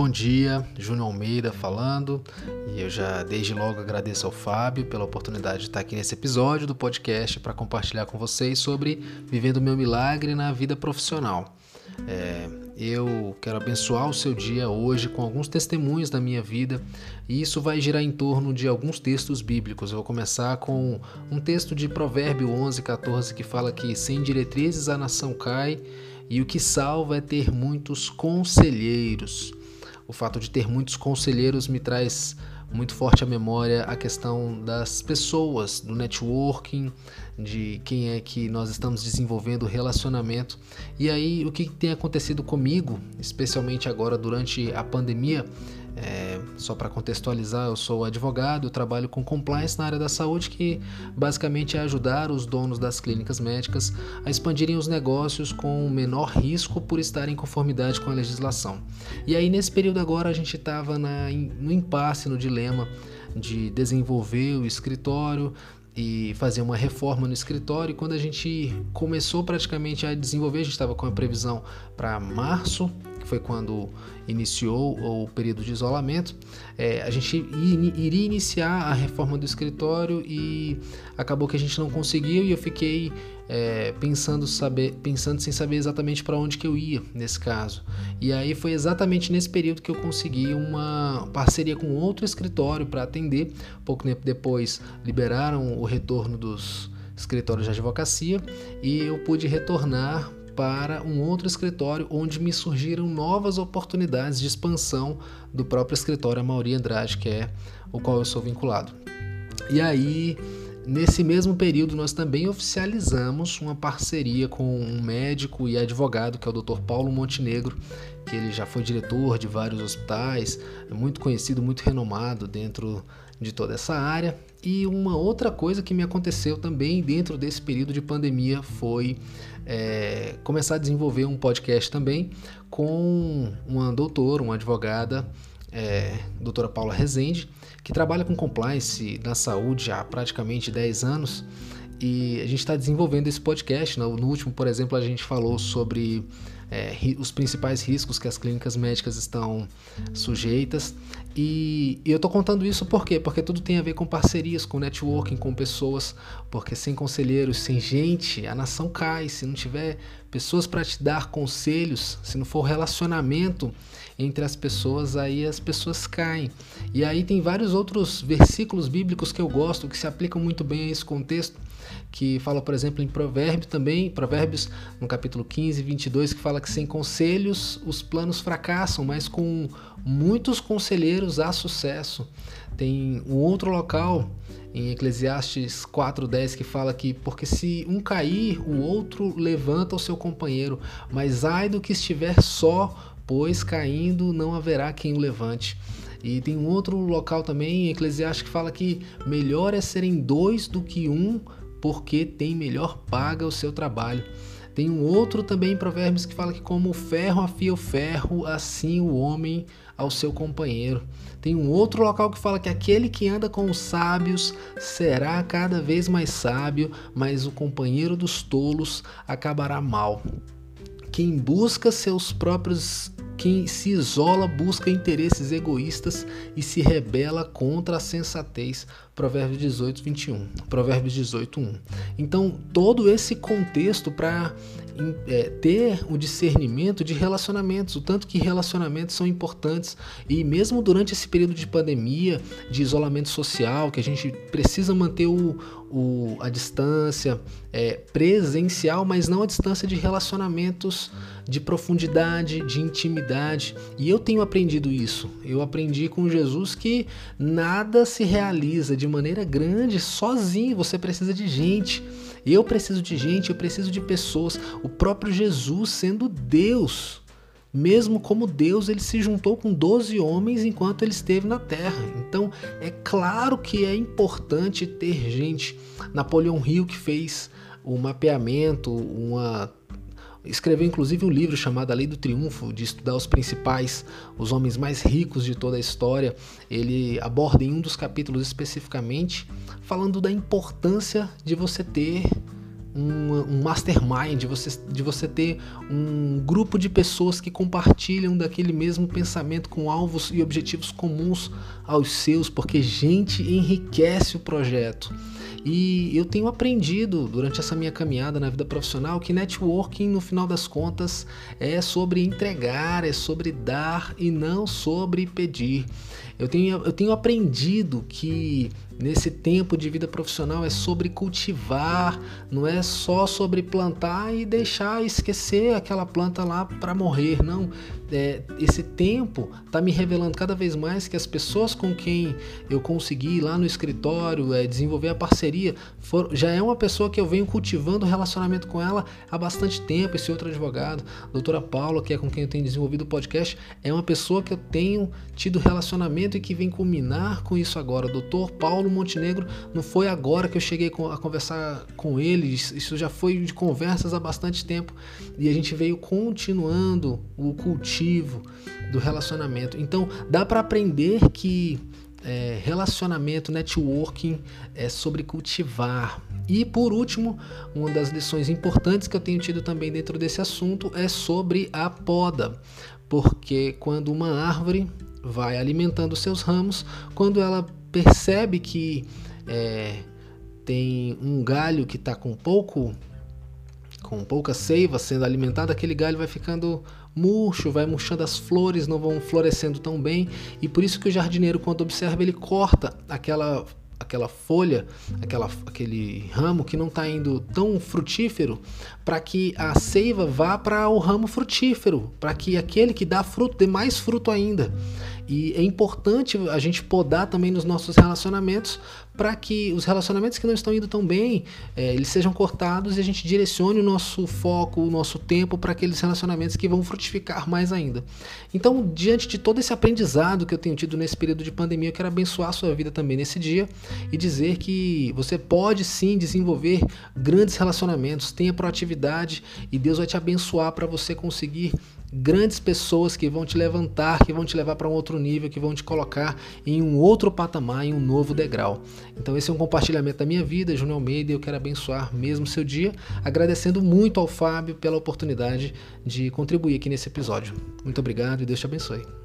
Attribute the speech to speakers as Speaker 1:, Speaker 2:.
Speaker 1: Bom dia, Júnior Almeida falando, e eu já desde logo agradeço ao Fábio pela oportunidade de estar aqui nesse episódio do podcast para compartilhar com vocês sobre vivendo meu milagre na vida profissional. É, eu quero abençoar o seu dia hoje com alguns testemunhos da minha vida e isso vai girar em torno de alguns textos bíblicos. Eu vou começar com um texto de Provérbio 11, 14 que fala que sem diretrizes a nação cai e o que salva é ter muitos conselheiros. O fato de ter muitos conselheiros me traz muito forte à memória a questão das pessoas, do networking, de quem é que nós estamos desenvolvendo relacionamento. E aí, o que tem acontecido comigo, especialmente agora durante a pandemia, é, só para contextualizar, eu sou advogado, eu trabalho com compliance na área da saúde, que basicamente é ajudar os donos das clínicas médicas a expandirem os negócios com menor risco por estarem em conformidade com a legislação. E aí, nesse período agora, a gente estava no impasse, no dilema de desenvolver o escritório, e fazer uma reforma no escritório. E quando a gente começou praticamente a desenvolver, a gente estava com a previsão para março foi quando iniciou o período de isolamento, é, a gente iria iniciar a reforma do escritório e acabou que a gente não conseguiu e eu fiquei é, pensando, saber, pensando sem saber exatamente para onde que eu ia nesse caso. E aí foi exatamente nesse período que eu consegui uma parceria com outro escritório para atender. Pouco tempo depois liberaram o retorno dos escritórios de advocacia e eu pude retornar para um outro escritório onde me surgiram novas oportunidades de expansão do próprio escritório Mauri Andrade, que é o qual eu sou vinculado. E aí, nesse mesmo período, nós também oficializamos uma parceria com um médico e advogado, que é o Dr. Paulo Montenegro, que ele já foi diretor de vários hospitais, é muito conhecido, muito renomado dentro de toda essa área. E uma outra coisa que me aconteceu também dentro desse período de pandemia foi é, começar a desenvolver um podcast também com uma doutora, uma advogada, é, doutora Paula Rezende, que trabalha com compliance na saúde há praticamente 10 anos. E a gente está desenvolvendo esse podcast. No último, por exemplo, a gente falou sobre é, os principais riscos que as clínicas médicas estão sujeitas. E, e eu estou contando isso por quê? Porque tudo tem a ver com parcerias, com networking, com pessoas. Porque sem conselheiros, sem gente, a nação cai. Se não tiver pessoas para te dar conselhos, se não for relacionamento entre as pessoas, aí as pessoas caem. E aí tem vários outros versículos bíblicos que eu gosto, que se aplicam muito bem a esse contexto que fala, por exemplo, em Provérbios também, Provérbios no capítulo 15, 22, que fala que sem conselhos os planos fracassam, mas com muitos conselheiros há sucesso. Tem um outro local em Eclesiastes 4:10 que fala que porque se um cair, o outro levanta o seu companheiro, mas ai do que estiver só, pois caindo não haverá quem o levante. E tem um outro local também em Eclesiastes que fala que melhor é serem dois do que um, porque tem melhor paga o seu trabalho. Tem um outro também em Provérbios que fala que como o ferro afia o ferro, assim o homem ao seu companheiro. Tem um outro local que fala que aquele que anda com os sábios será cada vez mais sábio, mas o companheiro dos tolos acabará mal. Quem busca seus próprios quem se isola busca interesses egoístas e se rebela contra a sensatez. Provérbios 18, 21. Provérbios 18, 1. Então, todo esse contexto para é, ter o discernimento de relacionamentos, o tanto que relacionamentos são importantes. E mesmo durante esse período de pandemia, de isolamento social, que a gente precisa manter o, o a distância é, presencial, mas não a distância de relacionamentos de profundidade, de intimidade. E eu tenho aprendido isso. Eu aprendi com Jesus que nada se realiza de maneira grande sozinho, você precisa de gente. Eu preciso de gente, eu preciso de pessoas. O próprio Jesus, sendo Deus, mesmo como Deus, ele se juntou com 12 homens enquanto ele esteve na terra. Então, é claro que é importante ter gente. Napoleão Hill que fez o mapeamento, uma escreveu inclusive um livro chamado A Lei do Triunfo, de estudar os principais, os homens mais ricos de toda a história. Ele aborda em um dos capítulos especificamente falando da importância de você ter um, um mastermind, de você, de você ter um grupo de pessoas que compartilham daquele mesmo pensamento com alvos e objetivos comuns aos seus, porque gente enriquece o projeto. E eu tenho aprendido durante essa minha caminhada na vida profissional que networking, no final das contas, é sobre entregar, é sobre dar e não sobre pedir. Eu tenho, eu tenho aprendido que nesse tempo de vida profissional é sobre cultivar, não é só sobre plantar e deixar esquecer aquela planta lá para morrer, não. É, esse tempo está me revelando cada vez mais que as pessoas com quem eu consegui lá no escritório é, desenvolver a parceria for, já é uma pessoa que eu venho cultivando relacionamento com ela há bastante tempo. Esse outro advogado, doutora Paula, que é com quem eu tenho desenvolvido o podcast, é uma pessoa que eu tenho tido relacionamento e que vem culminar com isso agora. O doutor Paulo Montenegro não foi agora que eu cheguei a conversar com ele, isso já foi de conversas há bastante tempo e a gente veio continuando o cultivo do relacionamento. Então dá para aprender que é, relacionamento, networking é sobre cultivar. E por último, uma das lições importantes que eu tenho tido também dentro desse assunto é sobre a poda, porque quando uma árvore vai alimentando seus ramos, quando ela percebe que é, tem um galho que está com pouco com pouca seiva sendo alimentado, aquele galho vai ficando murcho, vai murchando as flores, não vão florescendo tão bem, e por isso que o jardineiro, quando observa, ele corta aquela aquela folha, aquela, aquele ramo que não está indo tão frutífero, para que a seiva vá para o ramo frutífero, para que aquele que dá fruto dê mais fruto ainda. E é importante a gente podar também nos nossos relacionamentos para que os relacionamentos que não estão indo tão bem, é, eles sejam cortados e a gente direcione o nosso foco, o nosso tempo para aqueles relacionamentos que vão frutificar mais ainda. Então, diante de todo esse aprendizado que eu tenho tido nesse período de pandemia, eu quero abençoar a sua vida também nesse dia e dizer que você pode sim desenvolver grandes relacionamentos, tenha proatividade e Deus vai te abençoar para você conseguir grandes pessoas que vão te levantar, que vão te levar para um outro nível, que vão te colocar em um outro patamar, em um novo degrau. Então esse é um compartilhamento da minha vida, Júnior Almeida, e eu quero abençoar mesmo seu dia, agradecendo muito ao Fábio pela oportunidade de contribuir aqui nesse episódio. Muito obrigado e Deus te abençoe.